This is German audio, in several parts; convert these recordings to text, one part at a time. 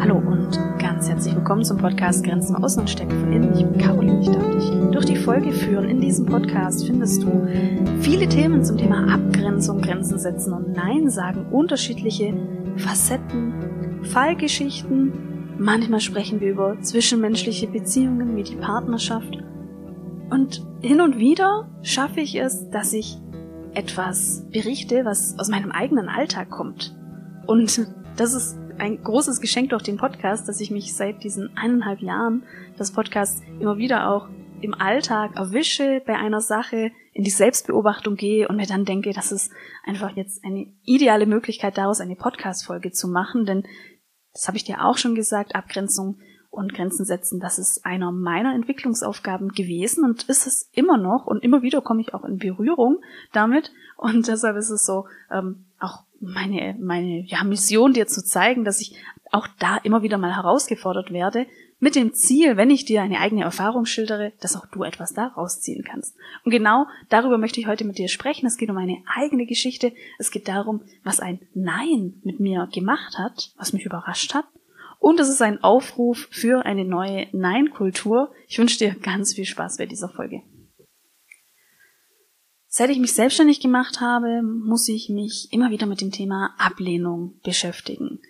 Hallo und ganz herzlich willkommen zum Podcast Grenzen außen und Stärke von innen. Ich bin Caroline, ich darf dich durch die Folge führen. In diesem Podcast findest du viele Themen zum Thema Abgrenzung, Grenzen setzen und Nein sagen, unterschiedliche Facetten, Fallgeschichten. Manchmal sprechen wir über zwischenmenschliche Beziehungen wie die Partnerschaft. Und hin und wieder schaffe ich es, dass ich etwas berichte, was aus meinem eigenen Alltag kommt. Und das ist ein großes Geschenk durch den Podcast, dass ich mich seit diesen eineinhalb Jahren des Podcasts immer wieder auch im Alltag erwische bei einer Sache, in die Selbstbeobachtung gehe und mir dann denke, das ist einfach jetzt eine ideale Möglichkeit, daraus eine Podcast-Folge zu machen, denn das habe ich dir auch schon gesagt, Abgrenzung und Grenzen setzen, das ist einer meiner Entwicklungsaufgaben gewesen und ist es immer noch und immer wieder komme ich auch in Berührung damit und deshalb ist es so ähm, auch meine meine ja Mission dir zu zeigen, dass ich auch da immer wieder mal herausgefordert werde mit dem Ziel, wenn ich dir eine eigene Erfahrung schildere, dass auch du etwas daraus ziehen kannst. Und genau darüber möchte ich heute mit dir sprechen. Es geht um eine eigene Geschichte. Es geht darum, was ein Nein mit mir gemacht hat, was mich überrascht hat und es ist ein Aufruf für eine neue Nein-Kultur. Ich wünsche dir ganz viel Spaß bei dieser Folge. Seit ich mich selbstständig gemacht habe, muss ich mich immer wieder mit dem Thema Ablehnung beschäftigen.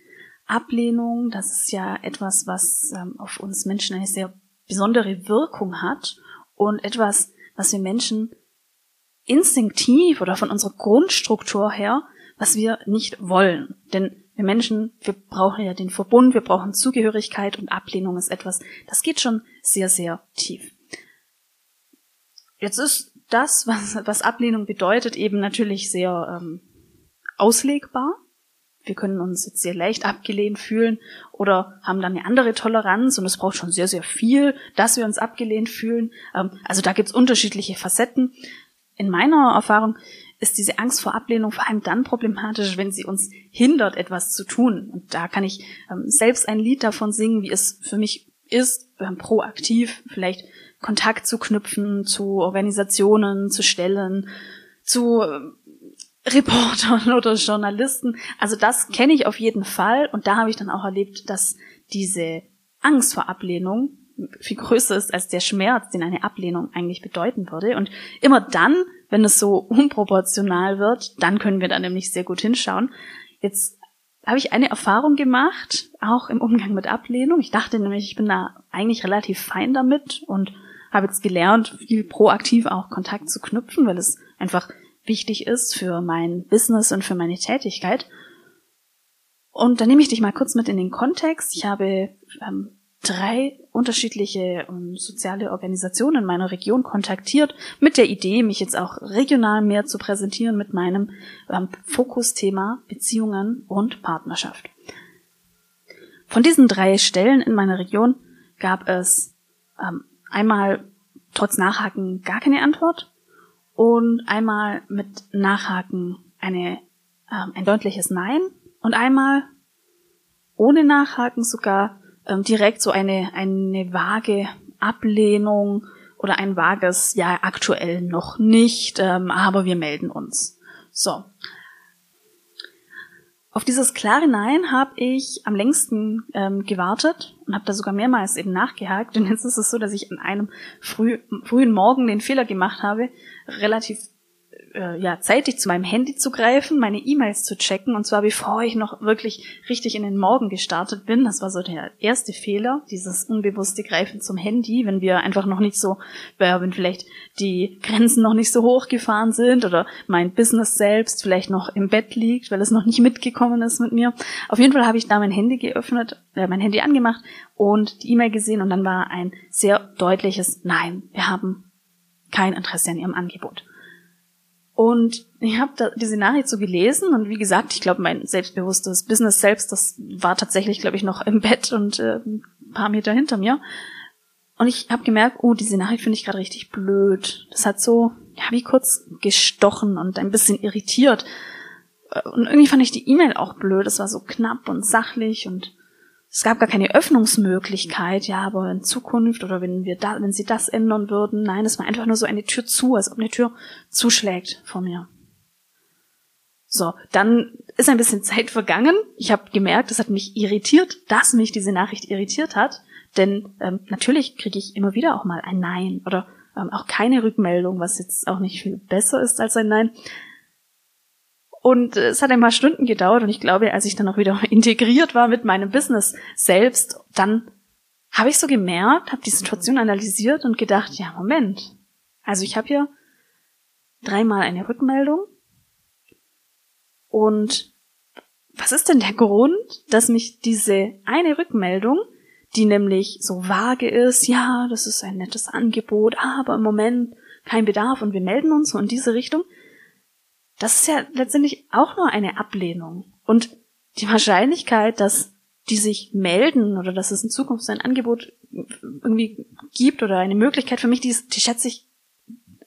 Ablehnung, das ist ja etwas, was ähm, auf uns Menschen eine sehr besondere Wirkung hat und etwas, was wir Menschen instinktiv oder von unserer Grundstruktur her, was wir nicht wollen. Denn wir Menschen, wir brauchen ja den Verbund, wir brauchen Zugehörigkeit und Ablehnung ist etwas, das geht schon sehr, sehr tief. Jetzt ist das, was, was Ablehnung bedeutet, eben natürlich sehr ähm, auslegbar. Wir können uns jetzt sehr leicht abgelehnt fühlen oder haben dann eine andere Toleranz und es braucht schon sehr, sehr viel, dass wir uns abgelehnt fühlen. Ähm, also da gibt's unterschiedliche Facetten. In meiner Erfahrung ist diese Angst vor Ablehnung vor allem dann problematisch, wenn sie uns hindert, etwas zu tun. Und da kann ich ähm, selbst ein Lied davon singen, wie es für mich ist, ähm, proaktiv vielleicht Kontakt zu knüpfen zu Organisationen, zu Stellen, zu äh, Reportern oder Journalisten. Also das kenne ich auf jeden Fall und da habe ich dann auch erlebt, dass diese Angst vor Ablehnung viel größer ist als der Schmerz, den eine Ablehnung eigentlich bedeuten würde. Und immer dann, wenn es so unproportional wird, dann können wir da nämlich sehr gut hinschauen. Jetzt habe ich eine Erfahrung gemacht, auch im Umgang mit Ablehnung. Ich dachte nämlich, ich bin da eigentlich relativ fein damit und habe jetzt gelernt, viel proaktiv auch Kontakt zu knüpfen, weil es einfach wichtig ist für mein Business und für meine Tätigkeit. Und da nehme ich dich mal kurz mit in den Kontext. Ich habe ähm, drei unterschiedliche ähm, soziale Organisationen in meiner Region kontaktiert mit der Idee, mich jetzt auch regional mehr zu präsentieren mit meinem ähm, Fokusthema Beziehungen und Partnerschaft. Von diesen drei Stellen in meiner Region gab es ähm, einmal trotz Nachhaken gar keine Antwort und einmal mit Nachhaken eine, ähm, ein deutliches Nein und einmal ohne Nachhaken sogar ähm, direkt so eine, eine vage Ablehnung oder ein vages, ja, aktuell noch nicht, ähm, aber wir melden uns. So. Auf dieses klare Nein habe ich am längsten ähm, gewartet und habe da sogar mehrmals eben nachgehakt. Und jetzt ist es so, dass ich an einem früh, frühen Morgen den Fehler gemacht habe, relativ äh, ja, zeitig zu meinem Handy zu greifen, meine E-Mails zu checken, und zwar bevor ich noch wirklich richtig in den Morgen gestartet bin. Das war so der erste Fehler, dieses unbewusste Greifen zum Handy, wenn wir einfach noch nicht so, äh, wenn vielleicht die Grenzen noch nicht so hoch gefahren sind oder mein Business selbst vielleicht noch im Bett liegt, weil es noch nicht mitgekommen ist mit mir. Auf jeden Fall habe ich da mein Handy geöffnet, äh, mein Handy angemacht und die E-Mail gesehen und dann war ein sehr deutliches Nein. Wir haben kein Interesse an ihrem Angebot. Und ich habe diese Nachricht so gelesen und wie gesagt, ich glaube, mein selbstbewusstes Business selbst, das war tatsächlich, glaube ich, noch im Bett und äh, ein paar Meter hinter mir. Und ich habe gemerkt, oh, diese Nachricht finde ich gerade richtig blöd. Das hat so, ja, wie kurz gestochen und ein bisschen irritiert. Und irgendwie fand ich die E-Mail auch blöd. Das war so knapp und sachlich und es gab gar keine Öffnungsmöglichkeit, ja, aber in Zukunft oder wenn wir da, wenn sie das ändern würden, nein, es war einfach nur so eine Tür zu, als ob eine Tür zuschlägt vor mir. So, dann ist ein bisschen Zeit vergangen. Ich habe gemerkt, es hat mich irritiert, dass mich diese Nachricht irritiert hat. Denn ähm, natürlich kriege ich immer wieder auch mal ein Nein oder ähm, auch keine Rückmeldung, was jetzt auch nicht viel besser ist als ein Nein. Und es hat ein paar Stunden gedauert und ich glaube, als ich dann auch wieder integriert war mit meinem Business selbst, dann habe ich so gemerkt, habe die Situation analysiert und gedacht, ja, Moment. Also ich habe hier dreimal eine Rückmeldung und was ist denn der Grund, dass mich diese eine Rückmeldung die nämlich so vage ist, ja, das ist ein nettes Angebot, aber im Moment kein Bedarf und wir melden uns so in diese Richtung. Das ist ja letztendlich auch nur eine Ablehnung. Und die Wahrscheinlichkeit, dass die sich melden oder dass es in Zukunft ein Angebot irgendwie gibt oder eine Möglichkeit für mich, die, die schätze ich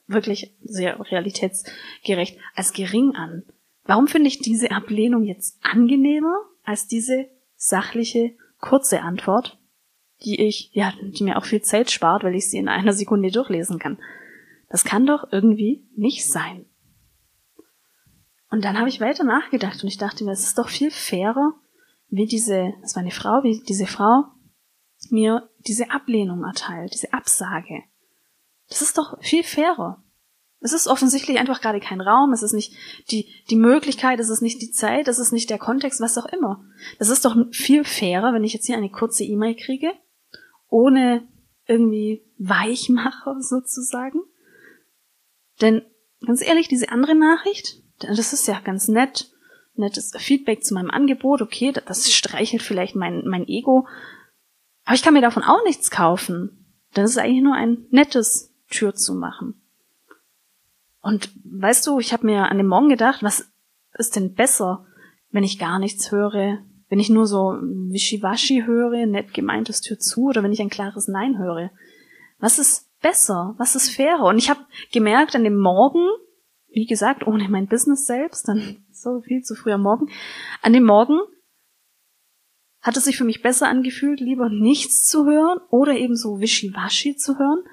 wirklich sehr realitätsgerecht als gering an. Warum finde ich diese Ablehnung jetzt angenehmer als diese sachliche, kurze Antwort? die ich, ja, die mir auch viel Zeit spart, weil ich sie in einer Sekunde durchlesen kann. Das kann doch irgendwie nicht sein. Und dann habe ich weiter nachgedacht und ich dachte mir, es ist doch viel fairer, wie diese, das war eine Frau, wie diese Frau mir diese Ablehnung erteilt, diese Absage. Das ist doch viel fairer. Es ist offensichtlich einfach gerade kein Raum, es ist nicht die, die Möglichkeit, es ist nicht die Zeit, es ist nicht der Kontext, was auch immer. Das ist doch viel fairer, wenn ich jetzt hier eine kurze E-Mail kriege ohne irgendwie Weichmacher sozusagen. Denn ganz ehrlich, diese andere Nachricht, das ist ja ganz nett, nettes Feedback zu meinem Angebot, okay, das streichelt vielleicht mein, mein Ego, aber ich kann mir davon auch nichts kaufen. Das ist eigentlich nur ein nettes Tür zu machen. Und weißt du, ich habe mir an dem Morgen gedacht, was ist denn besser, wenn ich gar nichts höre, wenn ich nur so Wischiwaschi höre, nett gemeintes Tür zu, oder wenn ich ein klares Nein höre. Was ist besser? Was ist fairer? Und ich habe gemerkt an dem Morgen, wie gesagt, ohne mein Business selbst, dann so viel zu früh am Morgen, an dem Morgen hat es sich für mich besser angefühlt, lieber nichts zu hören oder eben so Wischiwaschi zu hören.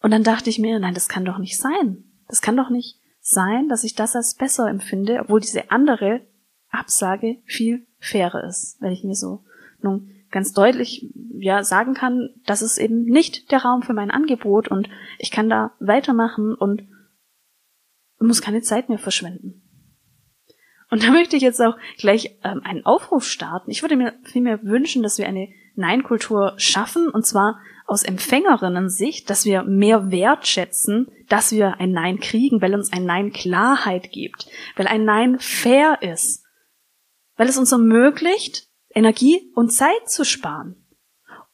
Und dann dachte ich mir, nein, das kann doch nicht sein. Das kann doch nicht sein, dass ich das als besser empfinde, obwohl diese andere Absage viel fairer ist, wenn ich mir so nun ganz deutlich ja sagen kann, das ist eben nicht der Raum für mein Angebot und ich kann da weitermachen und muss keine Zeit mehr verschwenden. Und da möchte ich jetzt auch gleich ähm, einen Aufruf starten. Ich würde mir vielmehr wünschen, dass wir eine Nein-Kultur schaffen, und zwar aus Empfängerinnen-Sicht, dass wir mehr wertschätzen, dass wir ein Nein kriegen, weil uns ein Nein Klarheit gibt, weil ein Nein fair ist weil es uns ermöglicht, Energie und Zeit zu sparen.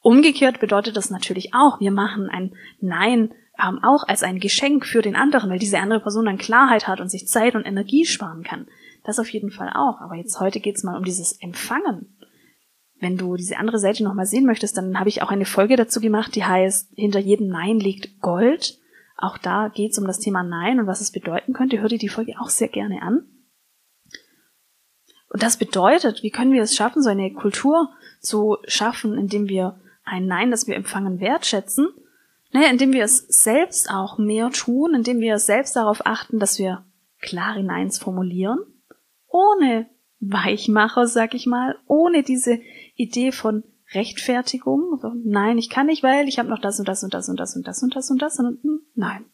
Umgekehrt bedeutet das natürlich auch, wir machen ein Nein ähm, auch als ein Geschenk für den anderen, weil diese andere Person dann Klarheit hat und sich Zeit und Energie sparen kann. Das auf jeden Fall auch. Aber jetzt heute geht's mal um dieses Empfangen. Wenn du diese andere Seite nochmal sehen möchtest, dann habe ich auch eine Folge dazu gemacht, die heißt, hinter jedem Nein liegt Gold. Auch da geht's um das Thema Nein und was es bedeuten könnte. Hör dir die Folge auch sehr gerne an. Und das bedeutet, wie können wir es schaffen, so eine Kultur zu schaffen, indem wir ein Nein, das wir empfangen, wertschätzen? Naja, indem wir es selbst auch mehr tun, indem wir selbst darauf achten, dass wir klare Neins formulieren, ohne Weichmacher, sag ich mal, ohne diese Idee von Rechtfertigung. So, nein, ich kann nicht, weil ich habe noch das und das und das und das und das und das und das und hm, nein.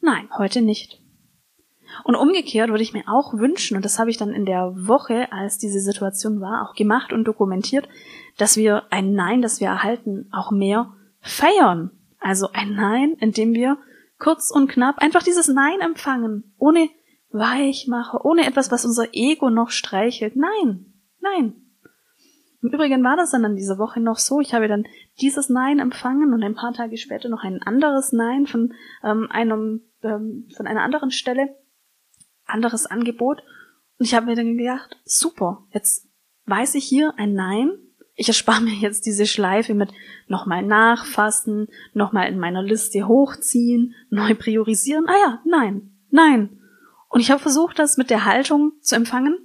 Nein, heute nicht. Und umgekehrt würde ich mir auch wünschen, und das habe ich dann in der Woche, als diese Situation war, auch gemacht und dokumentiert, dass wir ein Nein, das wir erhalten, auch mehr feiern. Also ein Nein, in dem wir kurz und knapp einfach dieses Nein empfangen, ohne Weichmacher, ohne etwas, was unser Ego noch streichelt. Nein, nein. Im Übrigen war das dann an dieser Woche noch so. Ich habe dann dieses Nein empfangen und ein paar Tage später noch ein anderes Nein von ähm, einem ähm, von einer anderen Stelle anderes Angebot. Und ich habe mir dann gedacht, super, jetzt weiß ich hier ein Nein. Ich erspare mir jetzt diese Schleife mit nochmal nachfassen, nochmal in meiner Liste hochziehen, neu priorisieren. Ah ja, nein, nein. Und ich habe versucht, das mit der Haltung zu empfangen.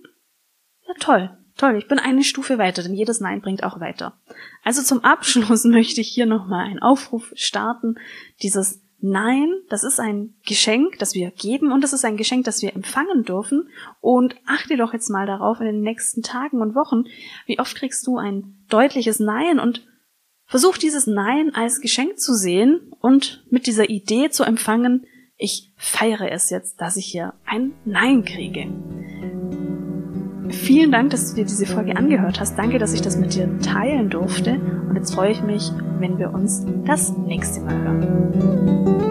Ja, toll. Toll, ich bin eine Stufe weiter, denn jedes Nein bringt auch weiter. Also zum Abschluss möchte ich hier nochmal einen Aufruf starten. Dieses Nein, das ist ein Geschenk, das wir geben und das ist ein Geschenk, das wir empfangen dürfen. Und achte doch jetzt mal darauf in den nächsten Tagen und Wochen, wie oft kriegst du ein deutliches Nein und versuch dieses Nein als Geschenk zu sehen und mit dieser Idee zu empfangen, ich feiere es jetzt, dass ich hier ein Nein kriege. Vielen Dank, dass du dir diese Folge angehört hast. Danke, dass ich das mit dir teilen durfte. Und jetzt freue ich mich, wenn wir uns das nächste Mal hören.